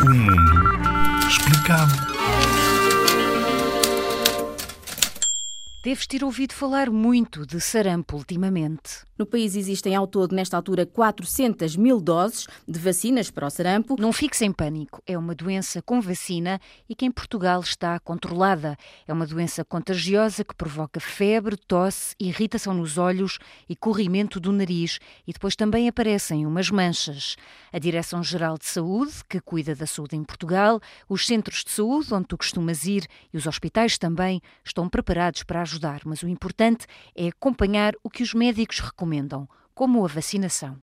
O mundo explicado. Deves ter ouvido falar muito de sarampo ultimamente. No país existem ao todo, nesta altura, 400 mil doses de vacinas para o sarampo. Não fiques em pânico. É uma doença com vacina e que em Portugal está controlada. É uma doença contagiosa que provoca febre, tosse, irritação nos olhos e corrimento do nariz e depois também aparecem umas manchas. A Direção-Geral de Saúde, que cuida da saúde em Portugal, os centros de saúde onde tu costumas ir e os hospitais também estão preparados para ajudar, mas o importante é acompanhar o que os médicos recomendam, como a vacinação.